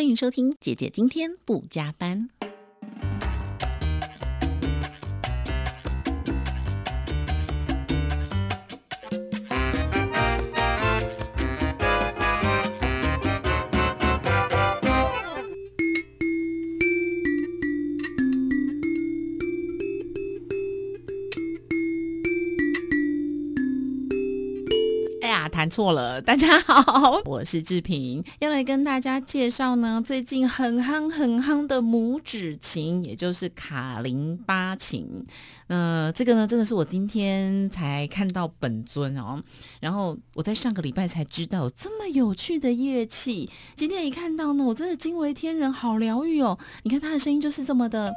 欢迎收听姐姐今天不加班。错了，大家好，我是志平，要来跟大家介绍呢，最近很夯很夯的拇指琴，也就是卡林巴琴。那这个呢，真的是我今天才看到本尊哦，然后我在上个礼拜才知道这么有趣的乐器，今天一看到呢，我真的惊为天人，好疗愈哦！你看它的声音就是这么的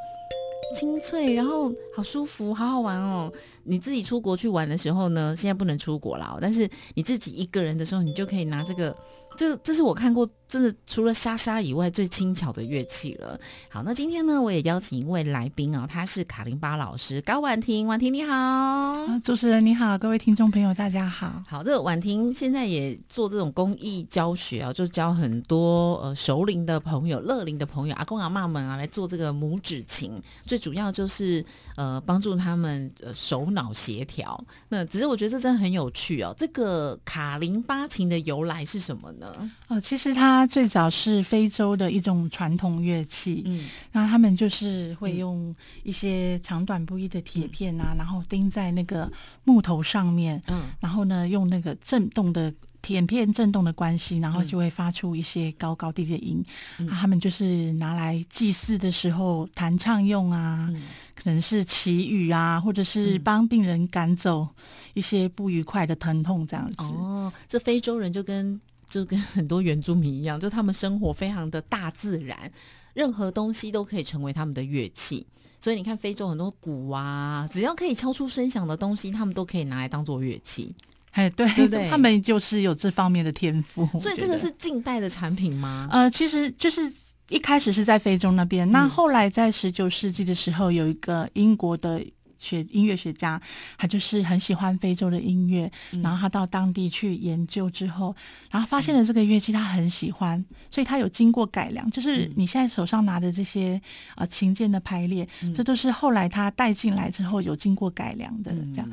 清脆，然后好舒服，好好玩哦。你自己出国去玩的时候呢，现在不能出国了，但是你自己一个人的时候，你就可以拿这个，这这是我看过真的除了莎莎以外最轻巧的乐器了。好，那今天呢，我也邀请一位来宾啊，他是卡林巴老师高婉婷，婉婷你好，主持人你好，各位听众朋友大家好。好，这个婉婷现在也做这种公益教学啊，就教很多呃熟龄的朋友、乐龄的朋友、阿公阿妈们啊来做这个拇指琴，最主要就是呃帮助他们呃手。脑协调，那只是我觉得这真的很有趣哦。这个卡林巴琴的由来是什么呢？哦，其实它最早是非洲的一种传统乐器。嗯，那他们就是会用一些长短不一的铁片啊，然后钉在那个木头上面。嗯，然后呢，用那个震动的。铁片震动的关系，然后就会发出一些高高低低的音。他们就是拿来祭祀的时候弹唱用啊，可能是祈雨啊，或者是帮病人赶走一些不愉快的疼痛这样子。哦，这非洲人就跟就跟很多原住民一样，就他们生活非常的大自然，任何东西都可以成为他们的乐器。所以你看，非洲很多鼓啊，只要可以敲出声响的东西，他们都可以拿来当做乐器。哎，对，对对？他们就是有这方面的天赋。所以这个是近代的产品吗？呃，其实就是一开始是在非洲那边，那后来在十九世纪的时候，有一个英国的学音乐学家，他就是很喜欢非洲的音乐，然后他到当地去研究之后，然后发现了这个乐器，他很喜欢，所以他有经过改良，就是你现在手上拿的这些呃琴键的排列，这都是后来他带进来之后有经过改良的这样。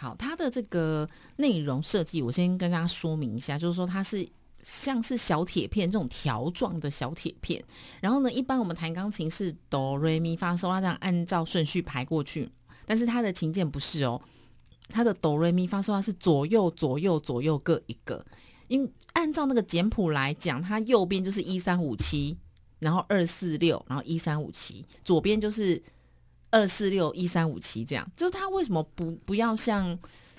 好，它的这个内容设计，我先跟大家说明一下，就是说它是像是小铁片这种条状的小铁片，然后呢，一般我们弹钢琴是哆瑞咪发嗦拉这样按照顺序排过去，但是它的琴键不是哦，它的哆瑞咪发嗦拉是左右左右左右各一个，因按照那个简谱来讲，它右边就是一三五七，然后二四六，然后一三五七，左边就是。二四六一三五七这样，就是它为什么不不要像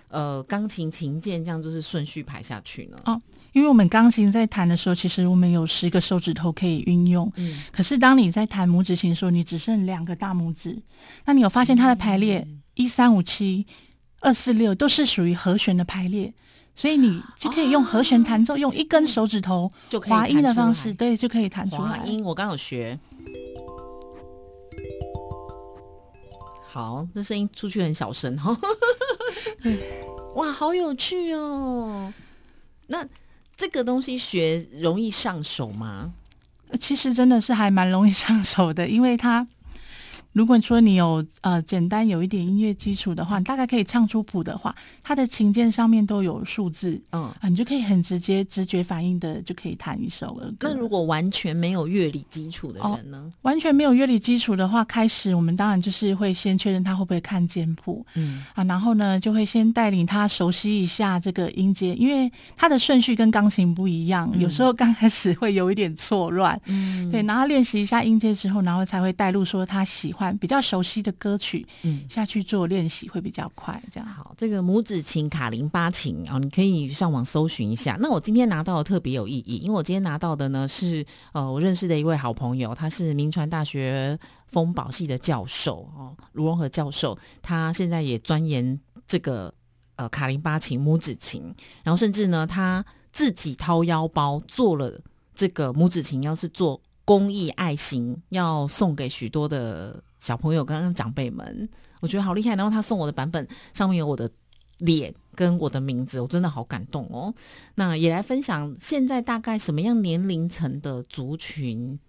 呃钢琴琴键这样，就是顺序排下去呢？哦，因为我们钢琴在弹的时候，其实我们有十个手指头可以运用。嗯。可是当你在弹拇指琴的时候，你只剩两个大拇指。那你有发现它的排列一三五七二四六都是属于和弦的排列，所以你就可以用和弦弹奏，用一根手指头就滑音的方式，对，就可以弹出来。滑音我刚有学。好，这声音出去很小声哈。哇，好有趣哦！那这个东西学容易上手吗？其实真的是还蛮容易上手的，因为它。如果说你有呃简单有一点音乐基础的话，你大概可以唱出谱的话，它的琴键上面都有数字，嗯啊，你就可以很直接直觉反应的就可以弹一首儿歌。那如果完全没有乐理基础的人呢？完全没有乐理基础的话，开始我们当然就是会先确认他会不会看简谱，嗯啊，然后呢就会先带领他熟悉一下这个音阶，因为它的顺序跟钢琴不一样，有时候刚开始会有一点错乱，嗯，对，然后练习一下音阶之后，然后才会带入说他喜。比较熟悉的歌曲，嗯，下去做练习会比较快。这样好，这个拇指琴卡林巴琴啊，你可以上网搜寻一下。那我今天拿到的特别有意义，因为我今天拿到的呢是呃我认识的一位好朋友，他是民传大学风保系的教授哦，卢荣和教授，他现在也钻研这个呃卡林巴琴拇指琴，然后甚至呢他自己掏腰包做了这个拇指琴，要是做公益爱心，要送给许多的。小朋友，刚刚长辈们，我觉得好厉害。然后他送我的版本上面有我的脸跟我的名字，我真的好感动哦。那也来分享，现在大概什么样年龄层的族群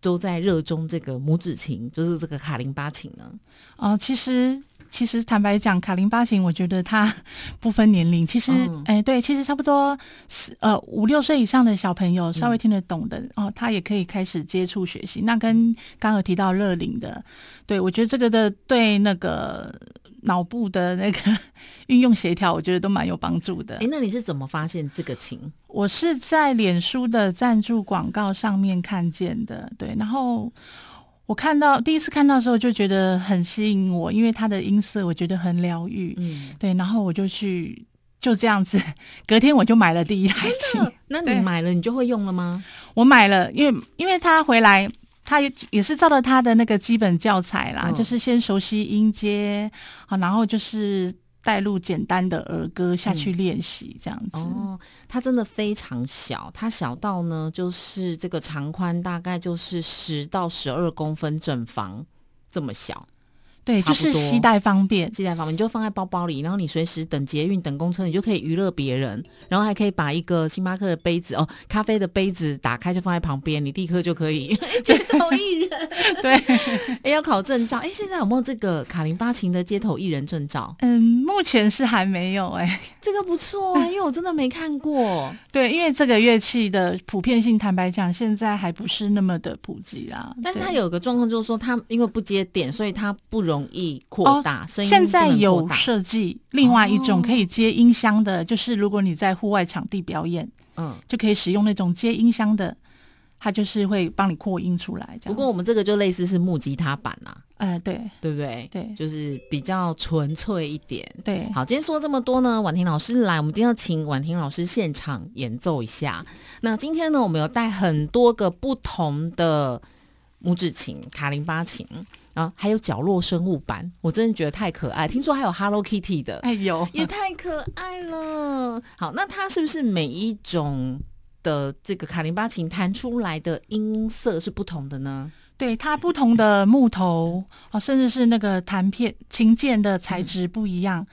都在热衷这个拇指琴，就是这个卡林巴琴呢？啊，其实。其实坦白讲，卡林巴型，我觉得它不分年龄。其实，哎，对，其实差不多是呃五六岁以上的小朋友稍微听得懂的哦，他也可以开始接触学习。那跟刚有提到乐龄的，对我觉得这个的对那个脑部的那个 运用协调，我觉得都蛮有帮助的。哎，那你是怎么发现这个情？我是在脸书的赞助广告上面看见的，对，然后。我看到第一次看到的时候就觉得很吸引我，因为它的音色我觉得很疗愈，嗯，对，然后我就去就这样子，隔天我就买了第一台琴。那你买了你就会用了吗？我买了，因为因为他回来，他也也是照着他的那个基本教材啦，就是先熟悉音阶，好，然后就是。带入简单的儿歌下去练习，这样子。哦，它真的非常小，它小到呢，就是这个长宽大概就是十到十二公分正方这么小。对，就是携带方便，携带方便，你就放在包包里，然后你随时等捷运、等公车，你就可以娱乐别人，然后还可以把一个星巴克的杯子哦，咖啡的杯子打开就放在旁边，你立刻就可以 街头艺人。对，哎，要考证照，哎，现在有没有这个卡林巴琴的街头艺人证照？嗯，目前是还没有，哎，这个不错啊，因为我真的没看过。对，因为这个乐器的普遍性，坦白讲，现在还不是那么的普及啦。但是它有个状况，就是说它因为不接电，所以它不容。容易扩大，所以现在有设计另外一种可以接音箱的，就是如果你在户外场地表演，嗯，就可以使用那种接音箱的，它就是会帮你扩音出来。不过我们这个就类似是木吉他版啊，哎，对，对不对？对，就是比较纯粹一点。对，好，今天说这么多呢，婉婷老师来，我们今天要请婉婷老师现场演奏一下。那今天呢，我们有带很多个不同的拇指琴，卡林巴琴。啊，还有角落生物版，我真的觉得太可爱。听说还有 Hello Kitty 的，哎呦，也太可爱了。好，那它是不是每一种的这个卡林巴琴弹出来的音色是不同的呢？对，它不同的木头哦，甚至是那个弹片琴键的材质不一样，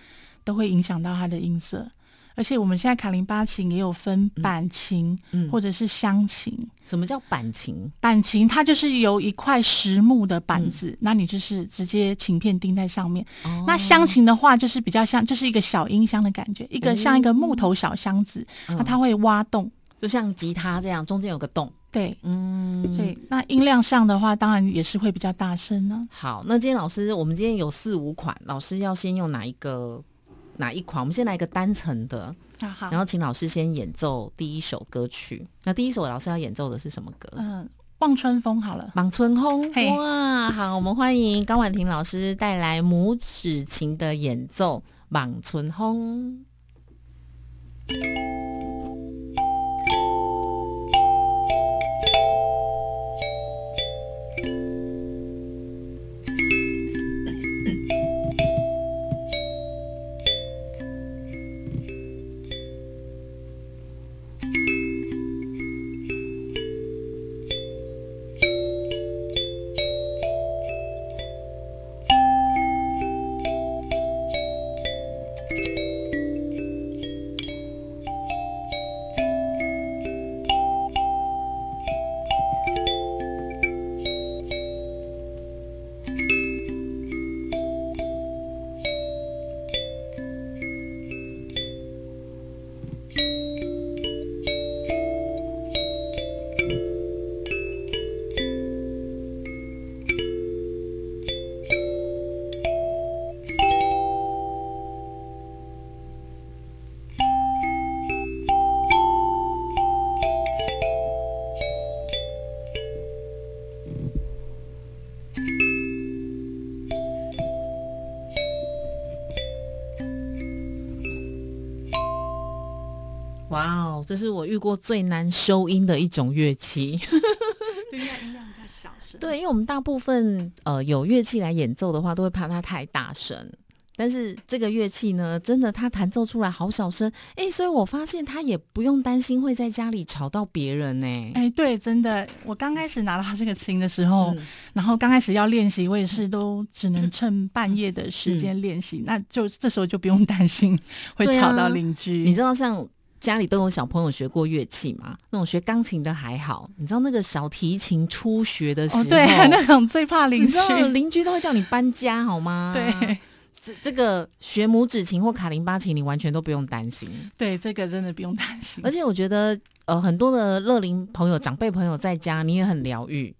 都会影响到它的音色。而且我们现在卡林巴琴也有分板琴，或者是箱琴。什么叫板琴？板琴它就是由一块实木的板子，那你就是直接琴片钉在上面。那箱琴的话，就是比较像，就是一个小音箱的感觉，一个像一个木头小箱子，那它会挖洞，就像吉他这样，中间有个洞。对，嗯，对。那音量上的话，当然也是会比较大声呢。好，那今天老师，我们今天有四五款，老师要先用哪一个？哪一款？我们先来一个单层的，好，然后请老师先演奏第一首歌曲。那第一首老师要演奏的是什么歌？嗯，望春风好了，望春风。哇，好，我们欢迎高婉婷老师带来拇指琴的演奏，望春风。这是我遇过最难收音的一种乐器，音量音量比较小声。对，因为我们大部分呃有乐器来演奏的话，都会怕它太大声。但是这个乐器呢，真的它弹奏出来好小声，哎，所以我发现他也不用担心会在家里吵到别人呢。哎，对，真的，我刚开始拿到这个琴的时候，然后刚开始要练习，我也是都只能趁半夜的时间练习，那就这时候就不用担心会吵到邻居。你知道，像家里都有小朋友学过乐器嘛？那种学钢琴的还好，你知道那个小提琴初学的时候，对，那种最怕邻居，邻居都会叫你搬家，好吗？对。这这个学拇指琴或卡林巴琴，你完全都不用担心。对，这个真的不用担心。而且我觉得，呃，很多的乐龄朋友、长辈朋友在家，你也很疗愈。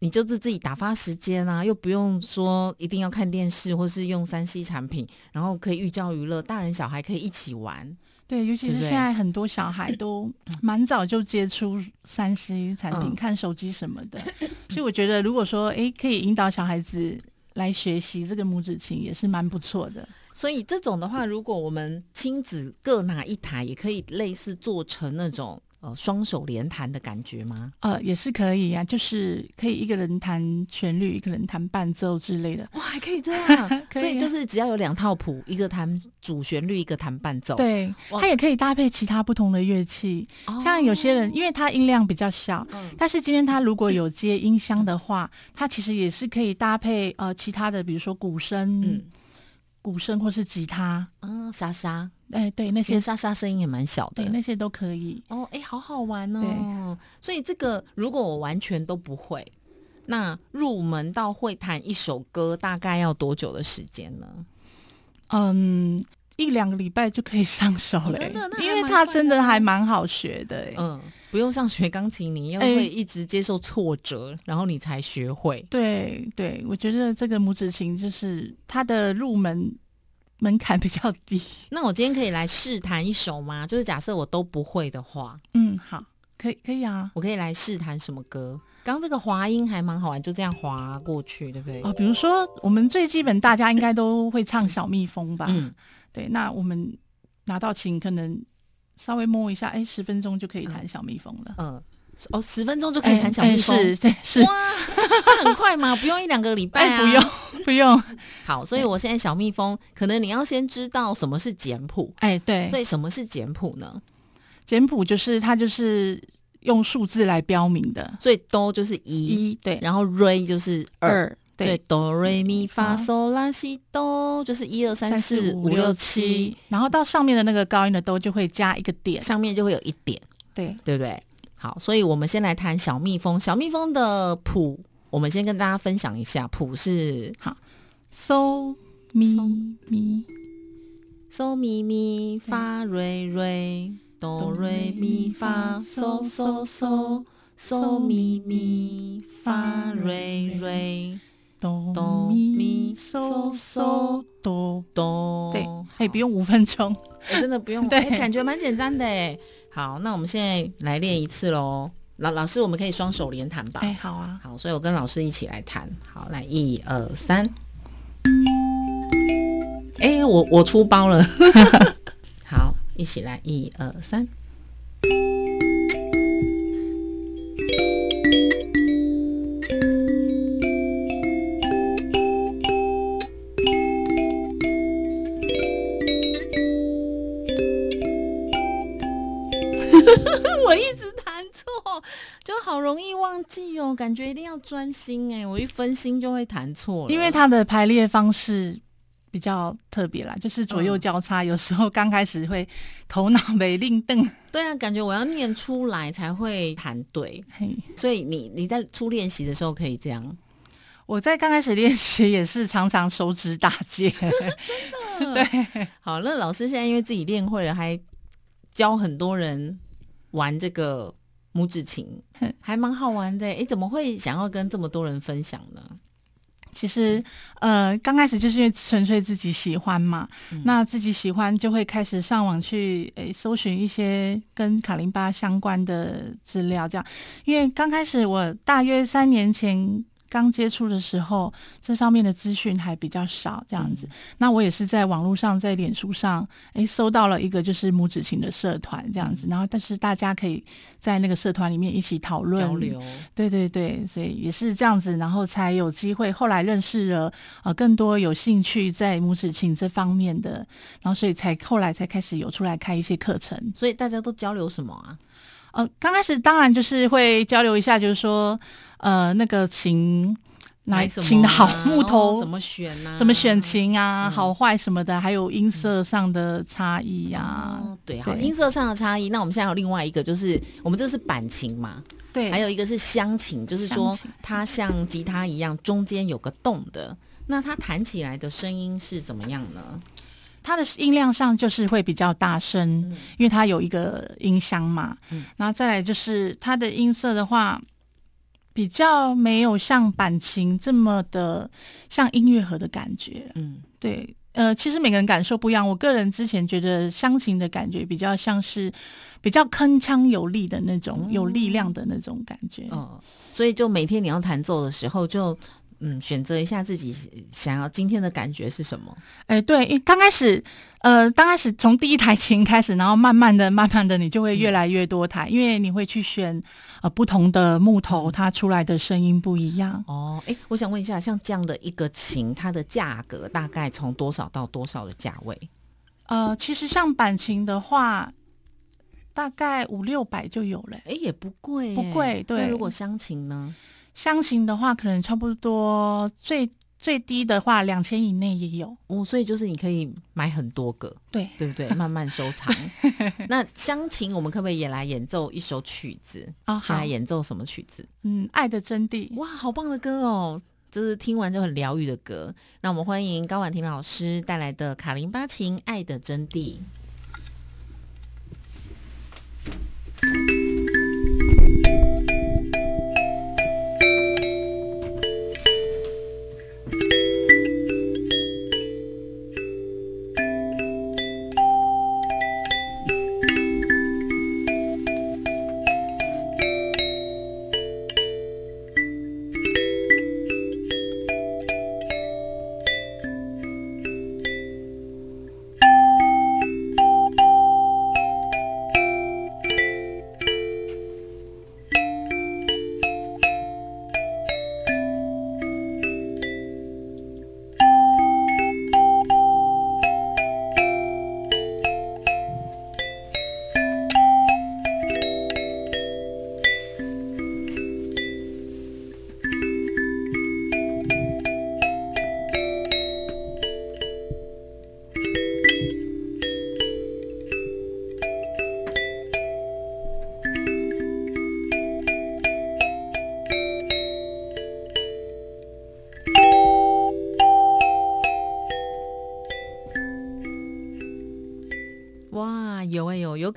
你就是自己打发时间啊，又不用说一定要看电视或是用三 C 产品，然后可以寓教于乐，大人小孩可以一起玩。对，尤其是现在很多小孩都蛮早就接触三 C 产品，看手机什么的。所以我觉得，如果说诶，可以引导小孩子。来学习这个拇指琴也是蛮不错的，所以这种的话，如果我们亲子各拿一台，也可以类似做成那种呃双手连弹的感觉吗？呃，也是可以啊，就是可以一个人弹旋律，一个人弹伴奏之类的。哇，还可以这样，所以就是只要有两套谱，一个弹主旋律，一个弹伴奏。对，它也可以搭配其他不同的乐器，像有些人，因为它音量比较小，但是今天他如果有接音箱的话，它其实也是可以搭配呃其他的，比如说鼓声、鼓声或是吉他，嗯，沙沙，哎，对，那些沙沙声音也蛮小的，对，那些都可以。哦，哎，好好玩哦。所以这个如果我完全都不会，那入门到会弹一首歌大概要多久的时间呢？嗯。一两个礼拜就可以上手了，因为它真的还蛮好学的。嗯，不用像学钢琴，你又会一直接受挫折，然后你才学会。对对，我觉得这个拇指琴就是它的入门门槛比较低。那我今天可以来试弹一首吗？就是假设我都不会的话，嗯，好，可以可以啊，我可以来试弹什么歌？刚这个滑音还蛮好玩，就这样滑过去，对不对？啊，比如说我们最基本，大家应该都会唱小蜜蜂吧？嗯。对，那我们拿到琴，可能稍微摸一下，哎，十分钟就可以弹小蜜蜂了。嗯，哦，十分钟就可以弹小蜜蜂，是是哇，很快吗？不用一两个礼拜啊？不用不用。好，所以我现在小蜜蜂，可能你要先知道什么是简谱。哎，对。所以什么是简谱呢？简谱就是它就是用数字来标明的，所以哆就是一，对，然后 re 就是二。对，哆瑞咪发嗦拉西哆，就是一二三四五六七，然后到上面的那个高音的哆就会加一个点，上面就会有一点，对，对不对？好，所以我们先来弹小蜜蜂。小蜜蜂的谱，我们先跟大家分享一下，谱是好，嗦咪咪，嗦咪咪发瑞瑞，哆瑞咪发嗦嗦嗦，嗦咪咪发瑞瑞。哆咪嗦嗦哆哆，对，哎，不用五分钟，真的不用，对，感觉蛮简单的哎。好，那我们现在来练一次喽。老老师，我们可以双手连弹吧？哎，好啊，好，所以我跟老师一起来弹。好，来一二三。哎，我我出包了。好，一起来一二三。我一直弹错，就好容易忘记哦。感觉一定要专心哎，我一分心就会弹错。因为它的排列方式比较特别啦，就是左右交叉，有时候刚开始会头脑没灵瞪。对啊，感觉我要念出来才会弹对。所以你你在初练习的时候可以这样。我在刚开始练习也是常常手指打结，真的。对，好，那老师现在因为自己练会了，还教很多人。玩这个拇指琴 还蛮好玩的，哎，怎么会想要跟这么多人分享呢？其实，呃，刚开始就是因为纯粹自己喜欢嘛，那自己喜欢就会开始上网去诶搜寻一些跟卡林巴相关的资料，这样。因为刚开始我大约三年前刚接触的时候，这方面的资讯还比较少，这样子。那我也是在网络上，在脸书上，哎，搜到了一个就是拇指情的社团这样子。然后，但是大家可以在那个社团里面一起讨论交流。对对对，所以也是这样子，然后才有机会后来认识了呃更多有兴趣在拇指情这方面的，然后所以才后来才开始有出来开一些课程。所以大家都交流什么啊？呃，刚开始当然就是会交流一下，就是说，呃，那个琴，哪琴的好木头怎么选呢？怎么选琴啊？好坏什么的，还有音色上的差异呀。对，好，音色上的差异。那我们现在有另外一个，就是我们这是板琴嘛？对，还有一个是箱琴，就是说它像吉他一样，中间有个洞的。那它弹起来的声音是怎么样呢？它的音量上就是会比较大声，因为它有一个音箱嘛。然后再来就是它的音色的话，比较没有像板琴这么的像音乐盒的感觉。嗯，对，呃，其实每个人感受不一样。我个人之前觉得乡琴的感觉比较像是比较铿锵有力的那种，有力量的那种感觉。嗯，所以就每天你要弹奏的时候就。嗯，选择一下自己想要今天的感觉是什么？哎，对，刚开始，呃，刚开始从第一台琴开始，然后慢慢的、慢慢的，你就会越来越多台，因为你会去选呃不同的木头，它出来的声音不一样。哦，哎，我想问一下，像这样的一个琴，它的价格大概从多少到多少的价位？呃，其实像板琴的话，大概五六百就有了，哎，也不贵，不贵。对，那如果乡琴呢？箱型的话，可能差不多最最低的话，两千以内也有哦。所以就是你可以买很多个，对对不对？慢慢收藏。那香琴，我们可不可以也来演奏一首曲子啊？来演奏什么曲子？嗯，《爱的真谛》哇，好棒的歌哦！就是听完就很疗愈的歌。那我们欢迎高婉婷老师带来的卡林巴琴《爱的真谛》。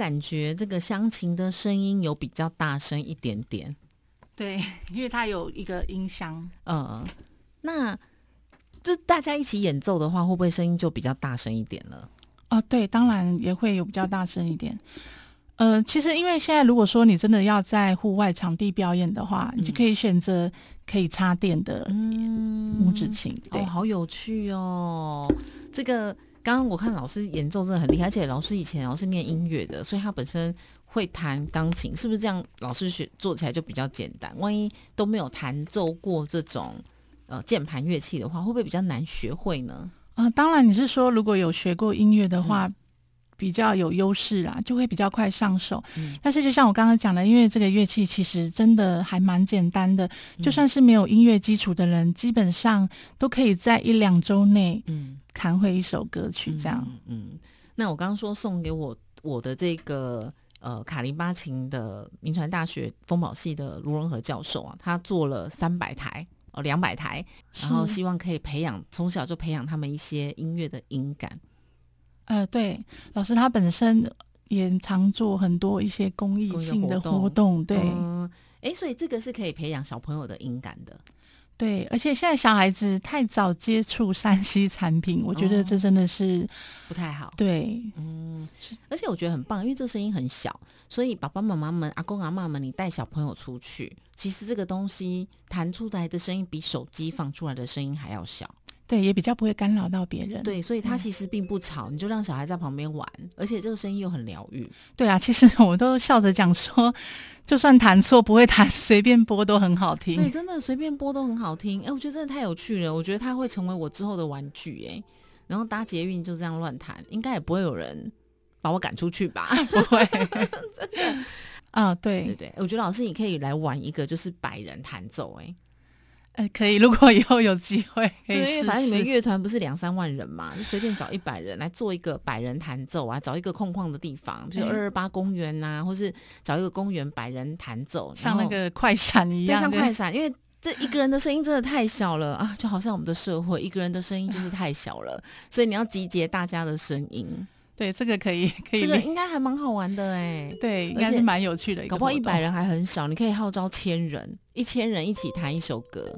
感觉，这个乡琴的声音有比较大声一点点。对，因为它有一个音箱。嗯，那这大家一起演奏的话，会不会声音就比较大声一点了？哦，对，当然也会有比较大声一点。呃，其实因为现在如果说你真的要在户外场地表演的话，你就可以选择可以插电的拇指琴。对，好有趣哦，这个。刚刚我看老师演奏真的很厉害，而且老师以前老是念音乐的，所以他本身会弹钢琴，是不是这样？老师学做起来就比较简单。万一都没有弹奏过这种呃键盘乐器的话，会不会比较难学会呢？啊，当然你是说如果有学过音乐的话。比较有优势啦，就会比较快上手。但是就像我刚刚讲的，因为这个乐器其实真的还蛮简单的，就算是没有音乐基础的人，基本上都可以在一两周内，嗯，弹会一首歌曲这样。嗯，那我刚刚说送给我我的这个呃卡林巴琴的民传大学风宝系的卢荣和教授啊，他做了三百台哦两百台，然后希望可以培养从小就培养他们一些音乐的音感。呃，对，老师他本身也常做很多一些公益性的活动，对，哎，所以这个是可以培养小朋友的音感的，对，而且现在小孩子太早接触山西产品，我觉得这真的是不太好。对，嗯，而且我觉得很棒，因为这声音很小，所以爸爸妈妈们、阿公阿妈们，你带小朋友出去，其实这个东西弹出来的声音比手机放出来的声音还要小。对，也比较不会干扰到别人。对，所以它其实并不吵，你就让小孩在旁边玩，而且这个声音又很疗愈。对啊，其实我都笑着讲说，就算弹错不会弹，随便播都很好听。对，真的随便播都很好听。哎，我觉得真的太有趣了。我觉得它会成为我之后的玩具。哎，然后搭捷运就这样乱弹，应该也不会有人把我赶出去吧？不会，真的。啊，对对对，我觉得老师你可以来玩一个，就是百人弹奏。哎。哎，可以，如果以后有机会，对，反正你们乐团不是两三万人嘛，就随便找一百人来做一个百人弹奏啊，找一个空旷的地方，比如二二八公园呐，或是找一个公园百人弹奏，像那个快闪一样，像快闪，因为这一个人的声音真的太小了啊，就好像我们的社会一个人的声音就是太小了，所以你要集结大家的声音。对，这个可以，可以，这个应该还蛮好玩的哎。对，应该是蛮有趣的。搞不好一百人还很少，你可以号召千人，一千人一起弹一首歌，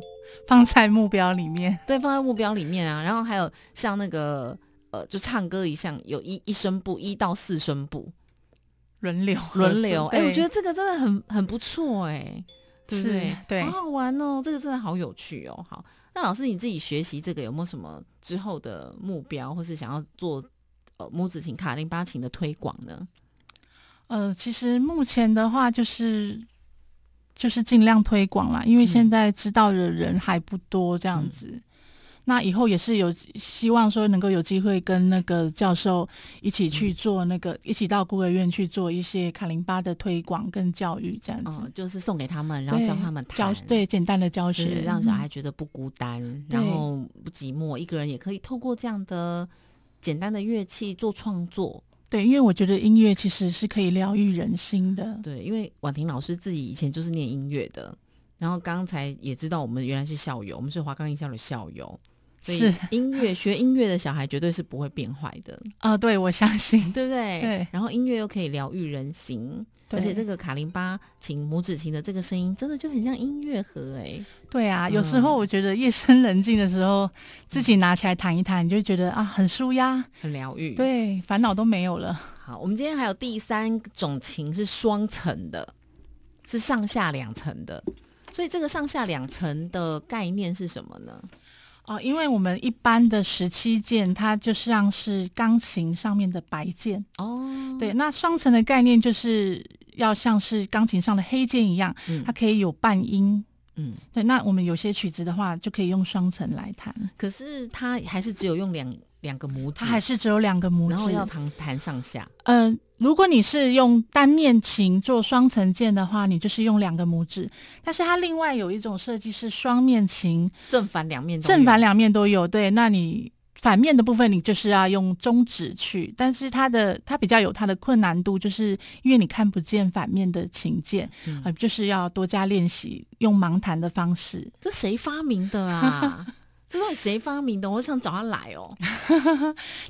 放在目标里面。对，放在目标里面啊。然后还有像那个呃，就唱歌一项，有一一声部，一到四声部轮流轮流。哎，我觉得这个真的很很不错哎，对不对？对，好好玩哦，这个真的好有趣哦。好，那老师你自己学习这个有没有什么之后的目标，或是想要做？呃，母子琴、卡林巴琴的推广呢？呃，其实目前的话，就是就是尽量推广啦，因为现在知道的人还不多，这样子。那以后也是有希望说能够有机会跟那个教授一起去做那个，一起到孤儿院去做一些卡林巴的推广跟教育，这样子，就是送给他们，然后教他们教，对，简单的教学，让小孩觉得不孤单，然后不寂寞，一个人也可以透过这样的。简单的乐器做创作，对，因为我觉得音乐其实是可以疗愈人心的。对，因为婉婷老师自己以前就是念音乐的，然后刚才也知道我们原来是校友，我们是华冈艺校的校友，所以音乐学音乐的小孩绝对是不会变坏的啊！对，我相信，对不对？对，然后音乐又可以疗愈人心。而且这个卡林巴琴拇指琴的这个声音，真的就很像音乐盒哎。对啊，有时候我觉得夜深人静的时候，自己拿起来弹一弹，你就觉得啊，很舒压，很疗愈。对，烦恼都没有了。好，我们今天还有第三种琴是双层的，是上下两层的。所以这个上下两层的概念是什么呢？哦，因为我们一般的十七键，它就像是钢琴上面的白键哦。对，那双层的概念就是。要像是钢琴上的黑键一样，它可以有半音。嗯，对。那我们有些曲子的话，就可以用双层来弹。可是它还是只有用两两个拇指，它还是只有两个拇指，然后要弹弹上下。嗯，如果你是用单面琴做双层键的话，你就是用两个拇指。但是它另外有一种设计是双面琴，正反两面正反两面都有。对，那你。反面的部分，你就是要用中指去，但是它的它比较有它的困难度，就是因为你看不见反面的琴键，啊，就是要多加练习，用盲弹的方式。这谁发明的啊？这到底谁发明的？我想找他来哦。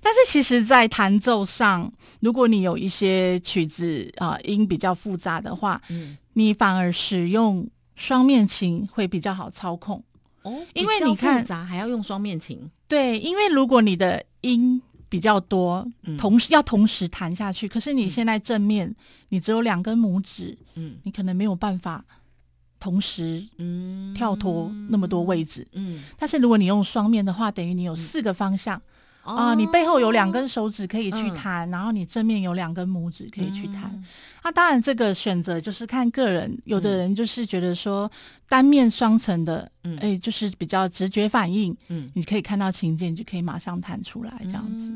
但是其实，在弹奏上，如果你有一些曲子啊音比较复杂的话，嗯，你反而使用双面琴会比较好操控。哦，因为你看，还要用双面琴。对，因为如果你的音比较多，同时要同时弹下去，可是你现在正面你只有两根拇指，嗯，你可能没有办法同时嗯跳脱那么多位置，嗯，但是如果你用双面的话，等于你有四个方向。啊，你背后有两根手指可以去弹，然后你正面有两根拇指可以去弹。那当然，这个选择就是看个人。有的人就是觉得说单面双层的，哎，就是比较直觉反应。嗯，你可以看到琴键，就可以马上弹出来，这样子。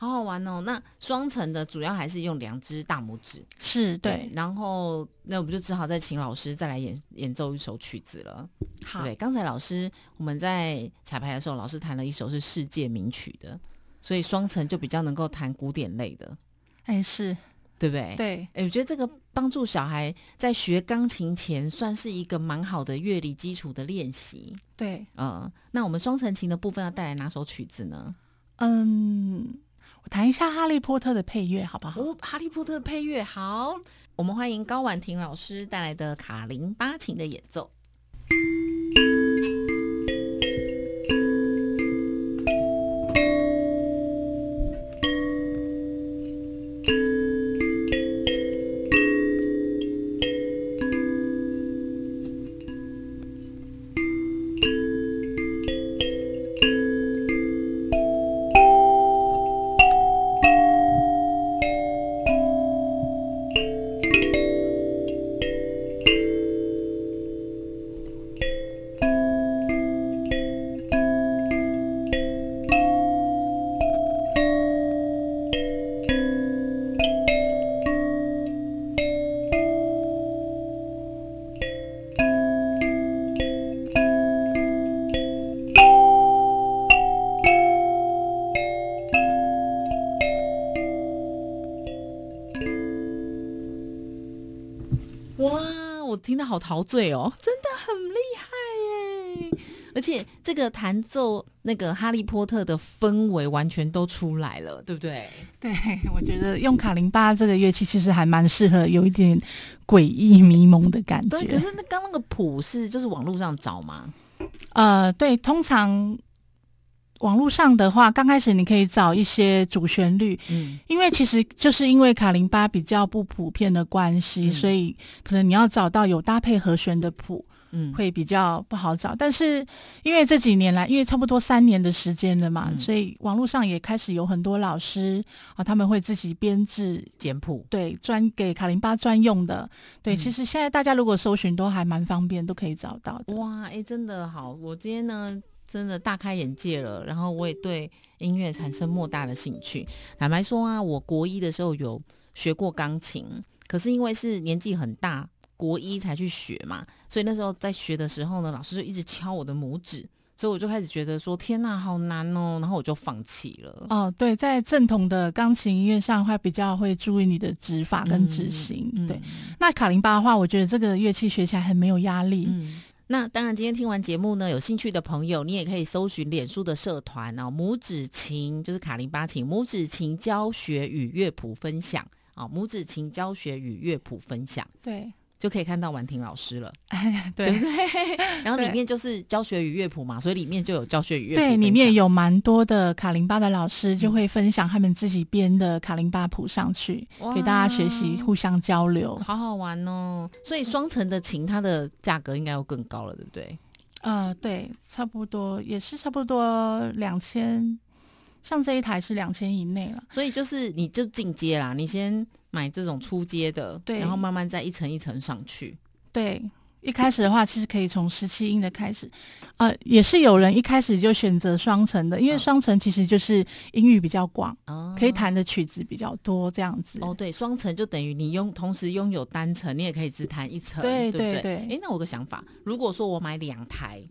好好玩哦！那双层的主要还是用两只大拇指，是对。然后那我们就只好再请老师再来演演奏一首曲子了。好，对，刚才老师我们在彩排的时候，老师弹了一首是世界名曲的，所以双层就比较能够弹古典类的。哎，是对不对？对。哎，我觉得这个帮助小孩在学钢琴前，算是一个蛮好的乐理基础的练习。对，嗯，那我们双层琴的部分要带来哪首曲子呢？嗯。弹一下《哈利波特》的配乐，好不好？哦，《哈利波特》的配乐好，我们欢迎高婉婷老师带来的卡林巴琴的演奏。好陶醉哦，真的很厉害耶！而且这个弹奏那个哈利波特的氛围完全都出来了，对不对？对，我觉得用卡林巴这个乐器其实还蛮适合，有一点诡异迷蒙的感觉。对，可是那刚那个谱是就是网络上找吗？呃，对，通常。网络上的话，刚开始你可以找一些主旋律，嗯，因为其实就是因为卡林巴比较不普遍的关系，所以可能你要找到有搭配和弦的谱，嗯，会比较不好找。但是因为这几年来，因为差不多三年的时间了嘛，所以网络上也开始有很多老师啊，他们会自己编制简谱，对，专给卡林巴专用的。对，其实现在大家如果搜寻都还蛮方便，都可以找到的。哇，哎，真的好，我今天呢。真的大开眼界了，然后我也对音乐产生莫大的兴趣。坦白说啊，我国一的时候有学过钢琴，可是因为是年纪很大，国一才去学嘛，所以那时候在学的时候呢，老师就一直敲我的拇指，所以我就开始觉得说天呐，好难哦，然后我就放弃了。哦，对，在正统的钢琴音乐上，会比较会注意你的指法跟指型。对，那卡林巴的话，我觉得这个乐器学起来很没有压力。那当然，今天听完节目呢，有兴趣的朋友，你也可以搜寻脸书的社团哦，拇指琴就是卡林巴琴，拇指琴教学与乐谱分享啊，拇指琴教学与乐谱分享，对。就可以看到婉婷老师了，对不对？然后里面就是教学与乐谱嘛，所以里面就有教学与乐谱。对，里面有蛮多的卡林巴的老师就会分享他们自己编的卡林巴谱上去，给大家学习，互相交流，好好玩哦。所以双层的琴，它的价格应该要更高了，对不对？呃，对，差不多也是差不多两千。像这一台是两千以内了，所以就是你就进阶啦，你先买这种初阶的，对，然后慢慢再一层一层上去。对，一开始的话其实可以从十七音的开始，呃，也是有人一开始就选择双层的，因为双层其实就是音域比较广，可以弹的曲子比较多这样子。哦，对，双层就等于你拥同时拥有单层，你也可以只弹一层，对对对。哎，那我个想法，如果说我买两台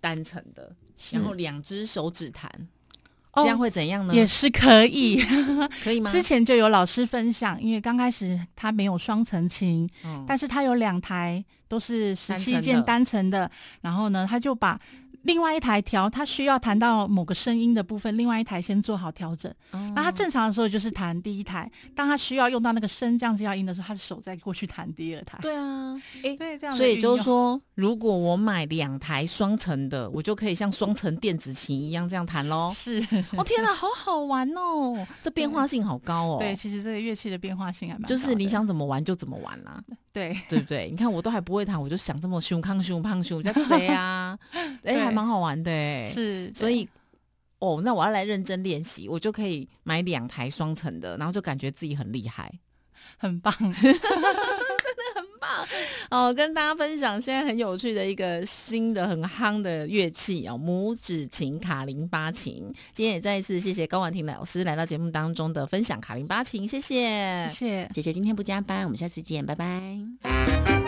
单层的，然后两只手指弹。这样会怎样呢？也是可以，可以吗？之前就有老师分享，因为刚开始他没有双层琴，但是他有两台都是十七键单层的，然后呢，他就把。另外一台调，他需要弹到某个声音的部分，另外一台先做好调整。那他正常的时候就是弹第一台，当他需要用到那个升降要音的时候，他的手再过去弹第二台。对啊，哎，对，这样。所以就是说，如果我买两台双层的，我就可以像双层电子琴一样这样弹喽。是，哦天哪，好好玩哦，这变化性好高哦。对，其实这个乐器的变化性还蛮。就是你想怎么玩就怎么玩啦。对，对不对？你看我都还不会弹，我就想这么凶康凶胖凶在飞啊，哎，还蛮好玩的哎。是，所以哦，那我要来认真练习，我就可以买两台双层的，然后就感觉自己很厉害，很棒。真的很棒哦，跟大家分享现在很有趣的一个新的很夯的乐器哦，拇指琴卡林巴琴。今天也再一次谢谢高婉婷老师来到节目当中的分享卡林巴琴，谢谢，谢谢姐姐今天不加班，我们下次见，拜拜。